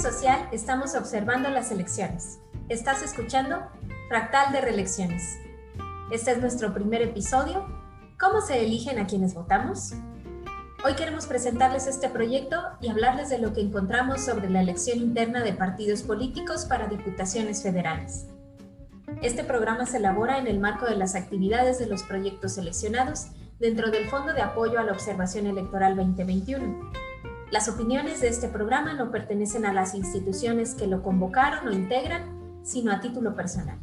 Social estamos observando las elecciones. Estás escuchando Fractal de Reelecciones. Este es nuestro primer episodio. ¿Cómo se eligen a quienes votamos? Hoy queremos presentarles este proyecto y hablarles de lo que encontramos sobre la elección interna de partidos políticos para diputaciones federales. Este programa se elabora en el marco de las actividades de los proyectos seleccionados dentro del Fondo de Apoyo a la Observación Electoral 2021 las opiniones de este programa no pertenecen a las instituciones que lo convocaron o integran, sino a título personal.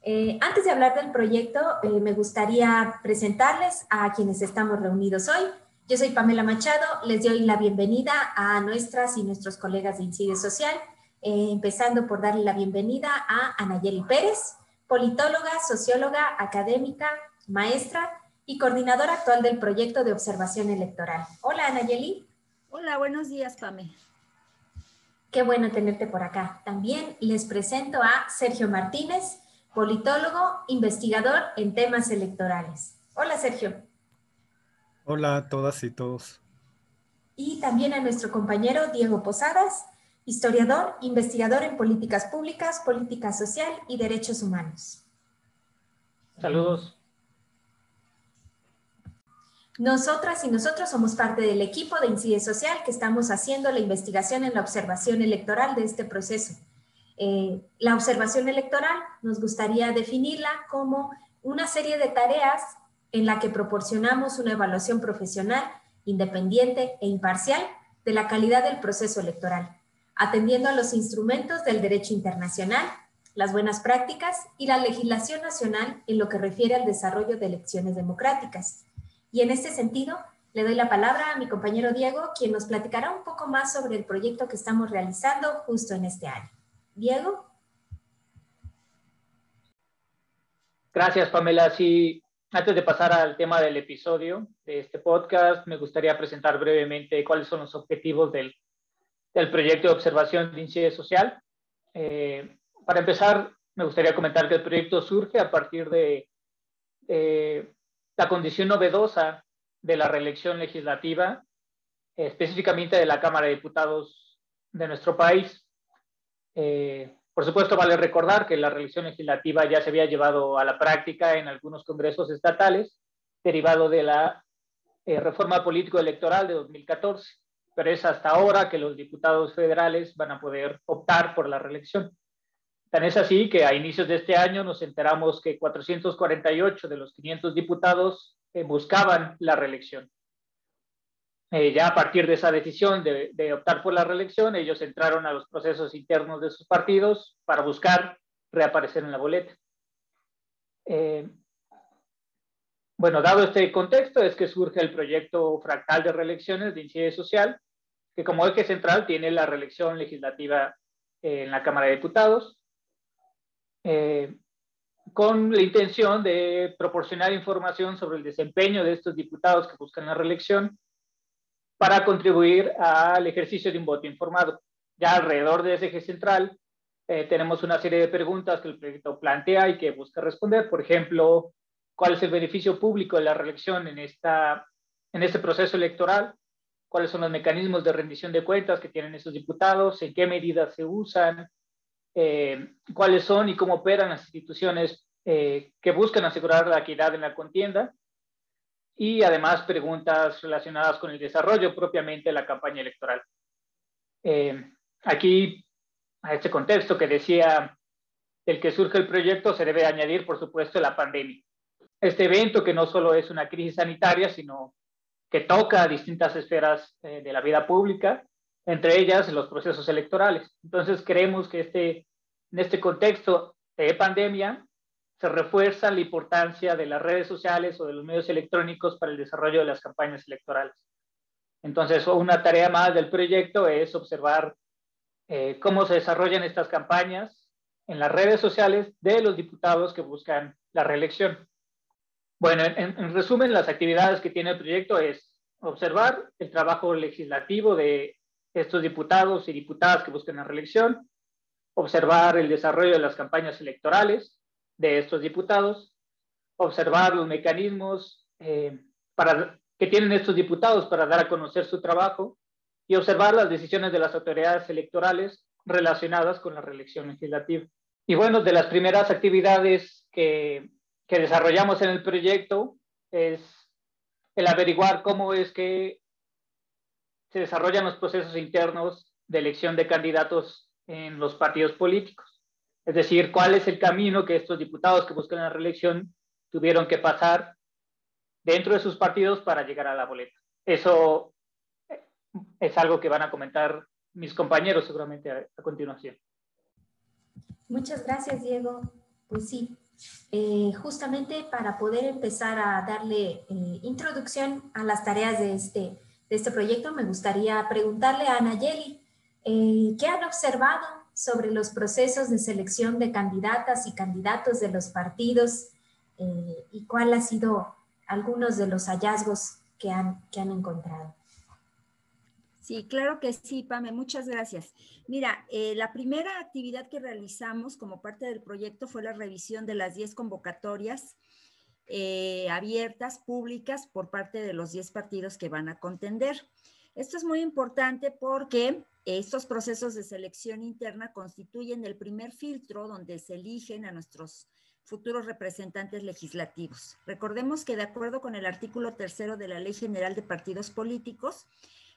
Eh, antes de hablar del proyecto, eh, me gustaría presentarles a quienes estamos reunidos hoy. Yo soy Pamela Machado, les doy la bienvenida a nuestras y nuestros colegas de Incide Social, eh, empezando por darle la bienvenida a Anayeli Pérez, politóloga, socióloga, académica, maestra y coordinadora actual del proyecto de observación electoral. Hola, Anayeli. Hola, buenos días, Pame. Qué bueno tenerte por acá. También les presento a Sergio Martínez, politólogo, investigador en temas electorales. Hola, Sergio. Hola a todas y todos. Y también a nuestro compañero Diego Posadas, historiador, investigador en políticas públicas, política social y derechos humanos. Saludos. Nosotras y nosotros somos parte del equipo de Incide Social que estamos haciendo la investigación en la observación electoral de este proceso. Eh, la observación electoral nos gustaría definirla como una serie de tareas en la que proporcionamos una evaluación profesional, independiente e imparcial de la calidad del proceso electoral, atendiendo a los instrumentos del derecho internacional, las buenas prácticas y la legislación nacional en lo que refiere al desarrollo de elecciones democráticas y en este sentido, le doy la palabra a mi compañero Diego, quien nos platicará un poco más sobre el proyecto que estamos realizando justo en este año. Diego. Gracias, Pamela. Sí, antes de pasar al tema del episodio de este podcast, me gustaría presentar brevemente cuáles son los objetivos del, del proyecto de observación de INCIDE Social. Eh, para empezar, me gustaría comentar que el proyecto surge a partir de la condición novedosa de la reelección legislativa, específicamente de la Cámara de Diputados de nuestro país. Eh, por supuesto, vale recordar que la reelección legislativa ya se había llevado a la práctica en algunos congresos estatales, derivado de la eh, reforma político-electoral de 2014, pero es hasta ahora que los diputados federales van a poder optar por la reelección. Tan es así que a inicios de este año nos enteramos que 448 de los 500 diputados eh, buscaban la reelección. Eh, ya a partir de esa decisión de, optar por la reelección, ellos entraron a los procesos internos de sus partidos para buscar reaparecer en la boleta. Eh, bueno, dado este contexto, es que surge el proyecto fractal de reelecciones de Incide Social, que como eje central tiene la reelección legislativa en la Cámara de Diputados, eh, con la intención de proporcionar información sobre el desempeño de estos diputados que buscan la reelección para contribuir al ejercicio de un voto informado. Ya alrededor de ese eje central eh, tenemos una serie de preguntas que el proyecto plantea y que busca responder. Por ejemplo, ¿cuál es el beneficio público de la reelección en, esta, en este proceso electoral? ¿Cuáles son los mecanismos de rendición de cuentas que tienen esos diputados? ¿En qué medidas se usan? Eh, cuáles son y cómo operan las instituciones eh, que buscan asegurar la equidad en la contienda y además preguntas relacionadas con el desarrollo propiamente de la campaña electoral. Eh, aquí, a este contexto que decía el que surge el proyecto, se debe añadir, por supuesto, la pandemia. Este evento que no solo es una crisis sanitaria, sino que toca a distintas esferas de la vida pública entre ellas los procesos electorales. Entonces creemos que este, en este contexto de pandemia se refuerza la importancia de las redes sociales o de los medios electrónicos para el desarrollo de las campañas electorales. Entonces, una tarea más del proyecto es observar eh, cómo se desarrollan estas campañas en las redes sociales de los diputados que buscan la reelección. Bueno, en, en resumen, las actividades que tiene el proyecto es observar el trabajo legislativo de estos diputados y diputadas que buscan la reelección, observar el desarrollo de las campañas electorales de estos diputados, observar los mecanismos eh, que tienen estos diputados para dar a conocer su trabajo y observar las decisiones de las autoridades electorales relacionadas con la reelección legislativa. Y bueno, de las primeras actividades que, que desarrollamos en el proyecto es el averiguar cómo es que se desarrollan los procesos internos de elección de candidatos en los partidos políticos. Es decir, cuál es el camino que estos diputados que buscan la reelección tuvieron que pasar dentro de sus partidos para llegar a la boleta. Eso es algo que van a comentar mis compañeros seguramente a, continuación. Muchas gracias, Diego. Pues sí, eh, justamente para poder empezar a darle eh, introducción a las tareas de este, de este proyecto, me gustaría preguntarle a Anayeli, eh, ¿qué han observado sobre los procesos de selección de candidatas y candidatos de los partidos y cuál ha sido algunos de los hallazgos que han, que han encontrado? Sí, claro que sí, Pame, muchas gracias. Mira, eh, la primera actividad que realizamos como parte del proyecto fue la revisión de las 10 convocatorias eh, abiertas, públicas, por parte de los 10 partidos que van a contender. Esto es muy importante porque estos procesos de selección interna constituyen el primer filtro donde se eligen a nuestros futuros representantes legislativos. Recordemos que de acuerdo con el artículo tercero de la Ley General de Partidos Políticos,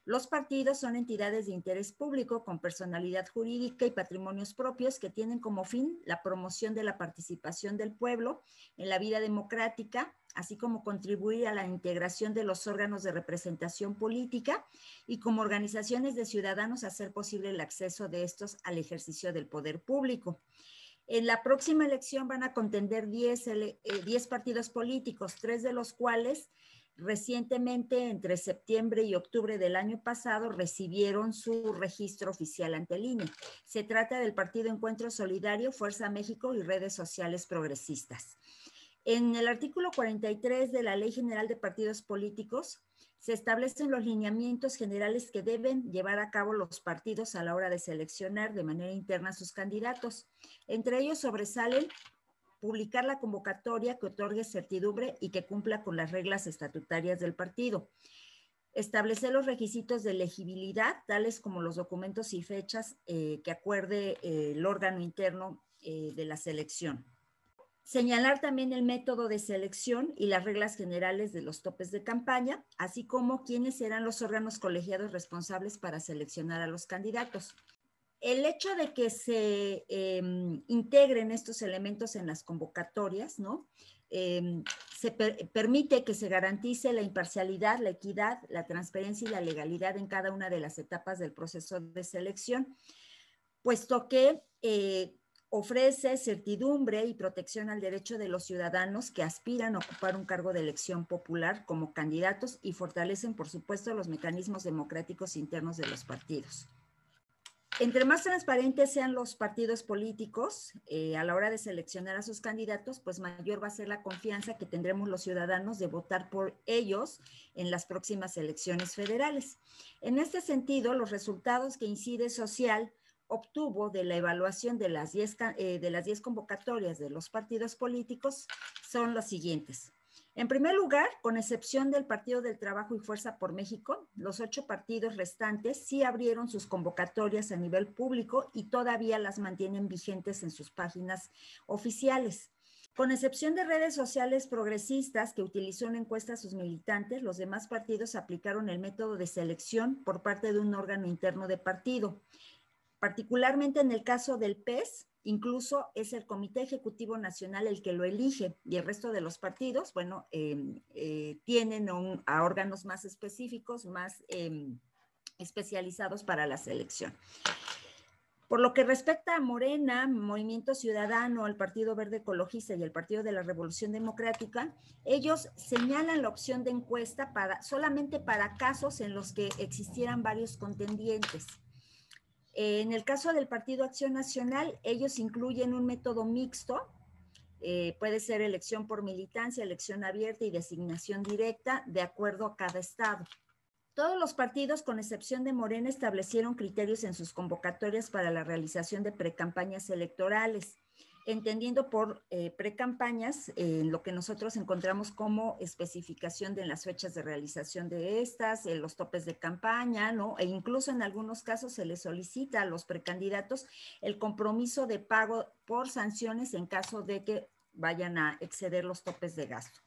los partidos son entidades de interés público con personalidad jurídica y patrimonios propios que tienen como fin la promoción de la participación del pueblo en la vida democrática, así como contribuir a la integración de los órganos de representación política y como organizaciones de ciudadanos hacer posible el acceso de estos al ejercicio del poder público. En la próxima elección van a contender 10, 10 eh, partidos políticos, tres de los cuales Recientemente, entre septiembre y octubre del año pasado, recibieron su registro oficial ante el INE. Se trata del Partido Encuentro Solidario, Fuerza México y Redes Sociales Progresistas. En el artículo 43 de la Ley General de Partidos Políticos se establecen los lineamientos generales que deben llevar a cabo los partidos a la hora de seleccionar de manera interna sus candidatos. Entre ellos sobresalen publicar la convocatoria que otorgue certidumbre y que cumpla con las reglas estatutarias del partido. Establecer los requisitos de elegibilidad, tales como los documentos y fechas eh, que acuerde eh, el órgano interno eh, de la selección. Señalar también el método de selección y las reglas generales de los topes de campaña, así como quiénes serán los órganos colegiados responsables para seleccionar a los candidatos el hecho de que se em, integren estos elementos en las convocatorias, ¿no? Em, se permite que se garantice la imparcialidad, la equidad, la transparencia y la legalidad en cada una de las etapas del proceso de selección, puesto que eh, ofrece certidumbre y protección al derecho de los ciudadanos que aspiran a ocupar un cargo de elección popular como candidatos y fortalecen, por supuesto, los mecanismos democráticos internos de los partidos. Entre más transparentes sean los partidos políticos eh, a la hora de seleccionar a sus candidatos, pues mayor va a ser la confianza que tendremos los ciudadanos de votar por ellos en las próximas elecciones federales. En este sentido, los resultados que Incide Social obtuvo de la evaluación de las 10 eh, de las 10 convocatorias de los partidos políticos son los siguientes. En primer lugar, con excepción del Partido del Trabajo y Fuerza por México, los ocho partidos restantes sí abrieron sus convocatorias a nivel público y todavía las mantienen vigentes en sus páginas oficiales. Con excepción de redes sociales progresistas que utilizó una encuesta a sus militantes, los demás partidos aplicaron el método de selección por parte de un órgano interno de partido. Particularmente en el caso del PES, Incluso es el Comité Ejecutivo Nacional el que lo elige y el resto de los partidos, bueno, em, eh, tienen a órganos más específicos, más em, especializados para la selección. Por lo que respecta a Morena, Movimiento Ciudadano, el Partido Verde Ecologista y el Partido de la Revolución Democrática, ellos señalan la opción de encuesta para, solamente para casos en los que existieran varios contendientes. En el caso del Partido Acción Nacional, ellos incluyen un método mixto, eh, puede ser elección por militancia, elección abierta y designación directa, de acuerdo a cada estado. Todos los partidos, con excepción de Morena, establecieron criterios en sus convocatorias para la realización de precampañas electorales. Entendiendo por eh, precampañas en lo que nosotros encontramos como especificación de las fechas de realización de estas, los topes de campaña, ¿no? E incluso en algunos casos se les solicita a los precandidatos el compromiso de pago por sanciones en caso de que vayan a exceder los topes de gasto.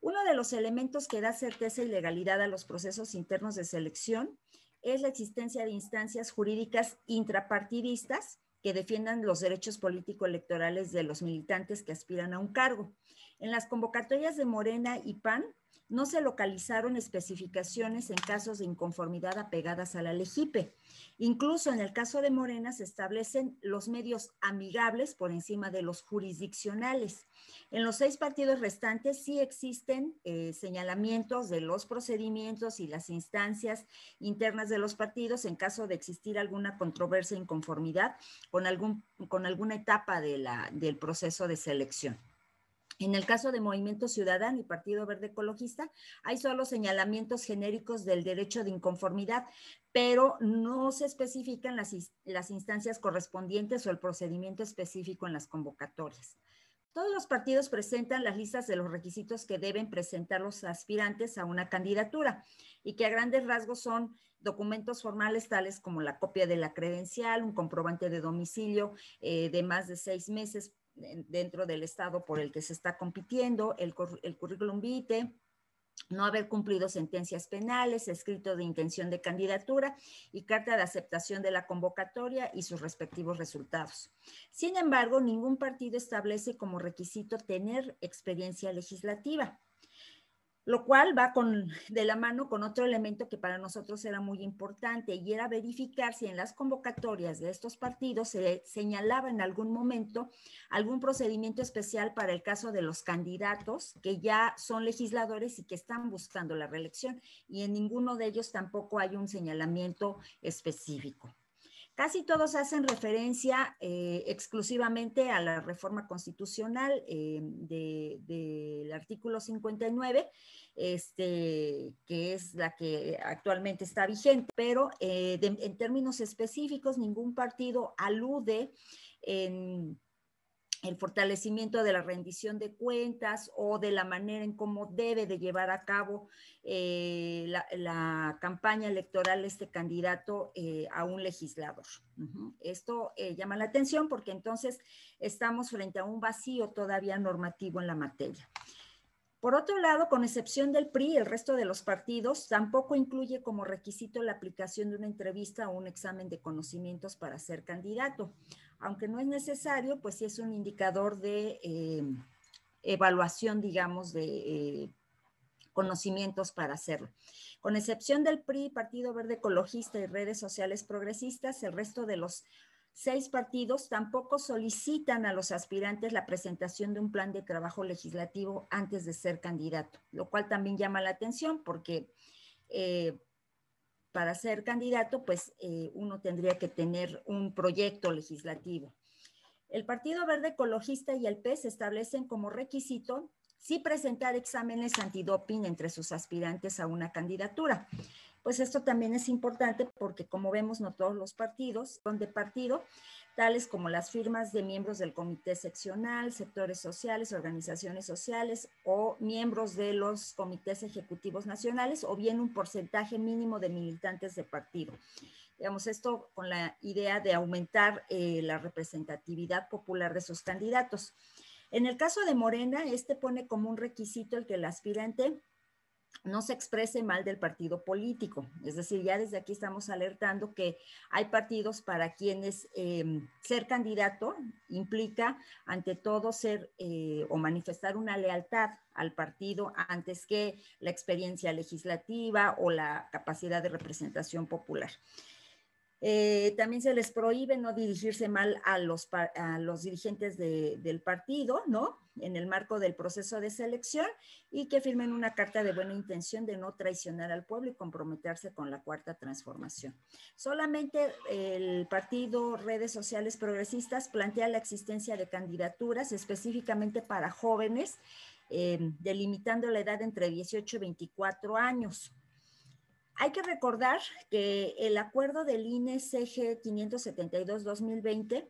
Uno de los elementos que da certeza y legalidad a los procesos internos de selección es la existencia de instancias jurídicas intrapartidistas que defiendan los derechos político-electorales de los militantes que aspiran a un cargo. En las convocatorias de Morena y PAN no se localizaron especificaciones en casos de inconformidad apegadas a la LEGIPE. Incluso en el caso de Morena se establecen los medios amigables por encima de los jurisdiccionales. En los seis partidos restantes sí existen eh, señalamientos de los procedimientos y las instancias internas de los partidos en caso de existir alguna controversia e inconformidad con, algún, con alguna etapa del proceso de selección. En el caso de Movimiento Ciudadano y Partido Verde Ecologista, hay solo señalamientos genéricos del derecho de inconformidad, pero no se especifican las, las, instancias correspondientes o el procedimiento específico en las convocatorias. Todos los partidos presentan las listas de los requisitos que deben presentar los aspirantes a una candidatura y que a grandes rasgos son documentos formales tales como la copia de la credencial, un comprobante de domicilio eh, de más de seis meses dentro del estado por el que se está compitiendo, el, el currículum vitae, no haber cumplido sentencias penales, escrito de intención de candidatura y carta de aceptación de la convocatoria y sus respectivos resultados. Sin embargo, ningún partido establece como requisito tener experiencia legislativa lo cual va con, de la mano con otro elemento que para nosotros era muy importante y era verificar si en las convocatorias de estos partidos se señalaba en algún momento algún procedimiento especial para el caso de los candidatos que ya son legisladores y que están buscando la reelección y en ninguno de ellos tampoco hay un señalamiento específico. Casi todos hacen referencia eh, exclusivamente a la reforma constitucional eh, del artículo 59, este, que es la que actualmente está vigente, pero eh, en términos específicos ningún partido alude en el fortalecimiento de la rendición de cuentas o de la manera en cómo debe de llevar a cabo eh, la, campaña electoral este candidato eh, a un legislador. Esto eh, llama la atención porque entonces estamos frente a un vacío todavía normativo en la materia. Por otro lado, con excepción del PRI, el resto de los partidos tampoco incluye como requisito la aplicación de una entrevista o un examen de conocimientos para ser candidato aunque no es necesario, pues sí es un indicador de eh, evaluación, digamos, de eh, conocimientos para hacerlo. Con excepción del PRI, Partido Verde Ecologista y redes sociales progresistas, el resto de los seis partidos tampoco solicitan a los aspirantes la presentación de un plan de trabajo legislativo antes de ser candidato, lo cual también llama la atención porque eh, para ser candidato, pues eh, uno tendría que tener un proyecto legislativo. El Partido Verde Ecologista y el PES establecen como requisito sí presentar exámenes antidoping entre sus aspirantes a una candidatura. Pues esto también es importante porque como vemos no todos los partidos son de partido tales como las firmas de miembros del comité seccional, sectores sociales, organizaciones sociales o miembros de los comités ejecutivos nacionales o bien un porcentaje mínimo de militantes de partido. Digamos, esto con la idea de aumentar eh, la representatividad popular de sus candidatos. En el caso de Morena, este pone como un requisito el que el aspirante no se exprese mal del partido político. Es decir, ya desde aquí estamos alertando que hay partidos para quienes em, ser candidato implica ante todo ser eh, o manifestar una lealtad al partido antes que la experiencia legislativa o la capacidad de representación popular. Eh, también se les prohíbe no dirigirse mal a los, a los dirigentes del partido, ¿no? En el marco del proceso de selección y que firmen una carta de buena intención de no traicionar al pueblo y comprometerse con la cuarta transformación. Solamente el partido Redes Sociales Progresistas plantea la existencia de candidaturas específicamente para jóvenes, eh, delimitando la edad entre 18 y 24 años. Hay que recordar que el acuerdo del INE CG 572-2020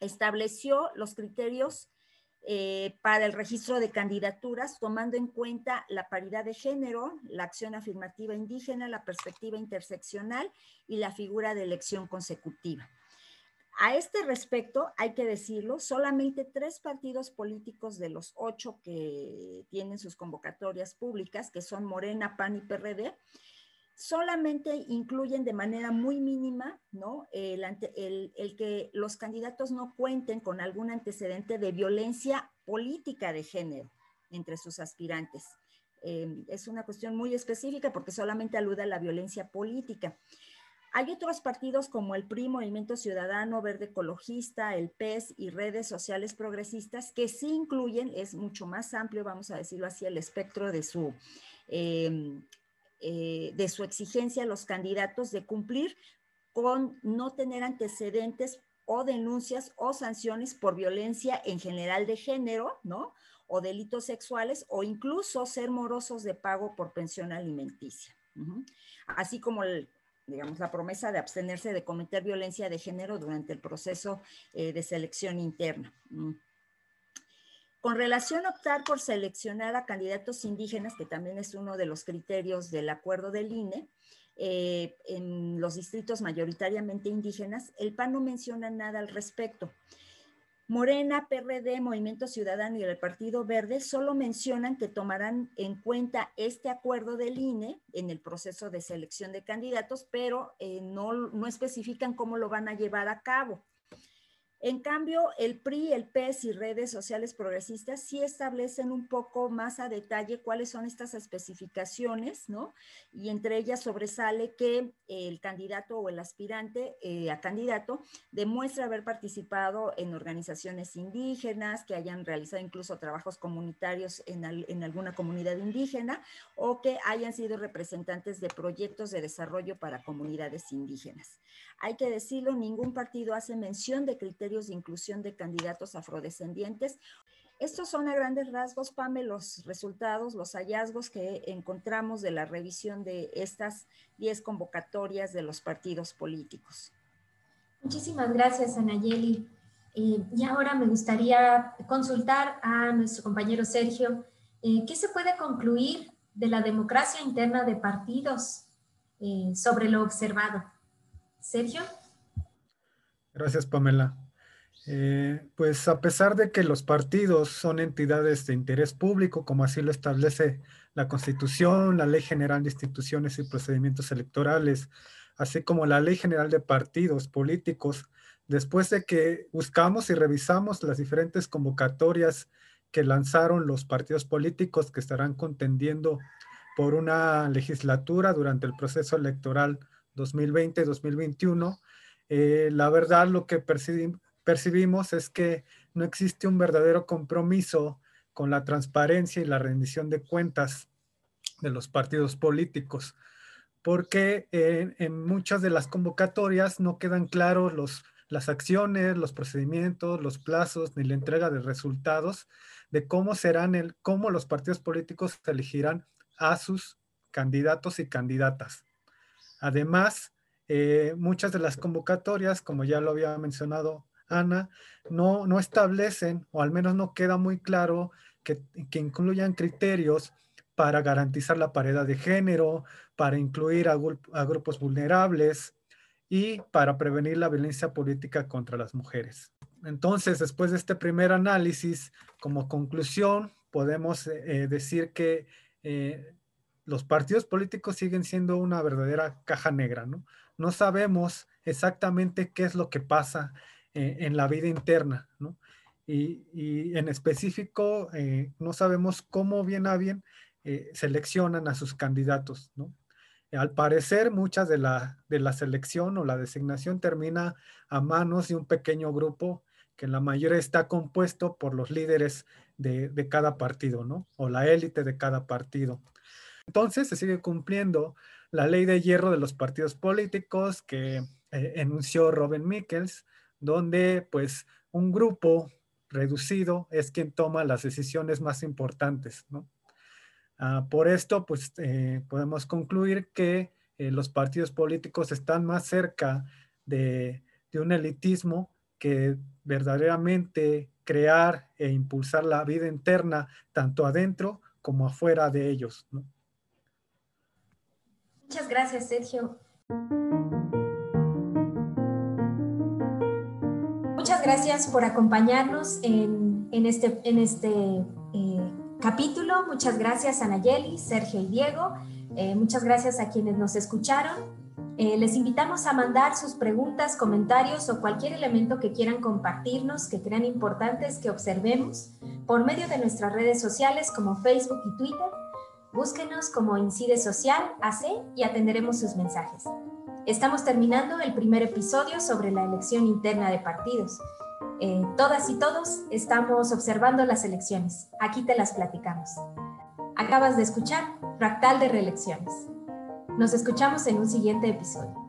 estableció los criterios eh, para el registro de candidaturas, tomando en cuenta la paridad de género, la acción afirmativa indígena, la perspectiva interseccional y la figura de elección consecutiva. A este respecto, hay que decirlo, solamente tres partidos políticos de los ocho que tienen sus convocatorias públicas, que son Morena, PAN y PRD, solamente incluyen de manera muy mínima ¿no? El, que los candidatos no cuenten con algún antecedente de violencia política de género entre sus aspirantes. Eh, es una cuestión muy específica porque solamente alude a la violencia política. Hay otros partidos como el PRI, Movimiento Ciudadano, Verde Ecologista, el PES y redes sociales progresistas que sí incluyen, es mucho más amplio, vamos a decirlo así, el espectro de su eh, eh, de su exigencia a los candidatos de cumplir con no tener antecedentes o denuncias o sanciones por violencia en general de género, ¿no? O delitos sexuales o incluso ser morosos de pago por pensión alimenticia. Así como digamos, la promesa de abstenerse de cometer violencia de género durante el proceso eh, de selección interna. Con relación a optar por seleccionar a candidatos indígenas, que también es uno de los criterios del acuerdo del INE, eh, en los distritos mayoritariamente indígenas, el PAN no menciona nada al respecto. Morena, PRD, Movimiento Ciudadano y el Partido Verde solo mencionan que tomarán en cuenta este acuerdo del INE en el proceso de selección de candidatos, pero eh, no, no especifican cómo lo van a llevar a cabo. En cambio, el PRI, el PES y redes sociales progresistas sí establecen un poco más a detalle cuáles son estas especificaciones, ¿no? Y entre ellas sobresale que el candidato o el aspirante eh, a candidato demuestra haber participado en organizaciones indígenas, que hayan realizado incluso trabajos comunitarios en, en alguna comunidad indígena o que hayan sido representantes de proyectos de desarrollo para comunidades indígenas. Hay que decirlo, ningún partido hace mención de criterios de inclusión de candidatos afrodescendientes. Estos son a grandes rasgos, Pame, los resultados, los hallazgos que encontramos de la revisión de estas 10 convocatorias de los partidos políticos. Muchísimas gracias, Anayeli. Eh, y ahora me gustaría consultar a nuestro compañero Sergio, eh, ¿qué se puede concluir de la democracia interna de partidos eh, sobre lo observado? Sergio. Gracias, Pamela. Eh, pues a pesar de que los partidos son entidades de interés público, como así lo establece la Constitución, la Ley General de Instituciones y Procedimientos Electorales, así como la Ley General de Partidos Políticos, después de que buscamos y revisamos las diferentes convocatorias que lanzaron los partidos políticos que estarán contendiendo por una legislatura durante el proceso electoral 2020-2021, eh, la verdad lo que percibimos percibimos es que no existe un verdadero compromiso con la transparencia y la rendición de cuentas de los partidos políticos, porque en, muchas de las convocatorias no quedan claros los, las acciones, los procedimientos, los plazos ni la entrega de resultados de cómo serán el, cómo los partidos políticos elegirán a sus candidatos y candidatas. Además, eh, muchas de las convocatorias, como ya lo había mencionado No, no establecen, o al menos no queda muy claro, que, incluyan criterios para garantizar la paridad de género, para incluir a, grupos vulnerables y para prevenir la violencia política contra las mujeres. Entonces, después de este primer análisis, como conclusión, podemos eh, decir que eh, los partidos políticos siguen siendo una verdadera caja negra, ¿no? No sabemos exactamente qué es lo que pasa eh, en la vida interna, ¿no? Y, en específico, eh, no sabemos cómo bien a bien eh, seleccionan a sus candidatos, ¿no? Al parecer, muchas de la, de la selección o la designación termina a manos de un pequeño grupo que en la mayoría está compuesto por los líderes de, de cada partido, ¿no? O la élite de cada partido. Entonces se sigue cumpliendo la ley de hierro de los partidos políticos que enunció Robin Mikkels, donde pues un grupo reducido es quien toma las decisiones más importantes. Ah, por esto, pues eh, podemos concluir que eh, los partidos políticos están más cerca de, un elitismo que verdaderamente crear e impulsar la vida interna tanto adentro como afuera de ellos. Muchas gracias, Sergio. Gracias por acompañarnos en, este, en este eh, capítulo. Muchas gracias a Nayeli, Sergio y Diego. Eh, muchas gracias a quienes nos escucharon. Eh, les invitamos a mandar sus preguntas, comentarios o cualquier elemento que quieran compartirnos, que crean importantes que observemos por medio de nuestras redes sociales como Facebook y Twitter. Búsquenos como Incide Social AC y atenderemos sus mensajes. Estamos terminando el primer episodio sobre la elección interna de partidos. Eh, todas y todos estamos observando las elecciones. Aquí te las platicamos. Acabas de escuchar Fractal de Reelecciones. Nos escuchamos en un siguiente episodio.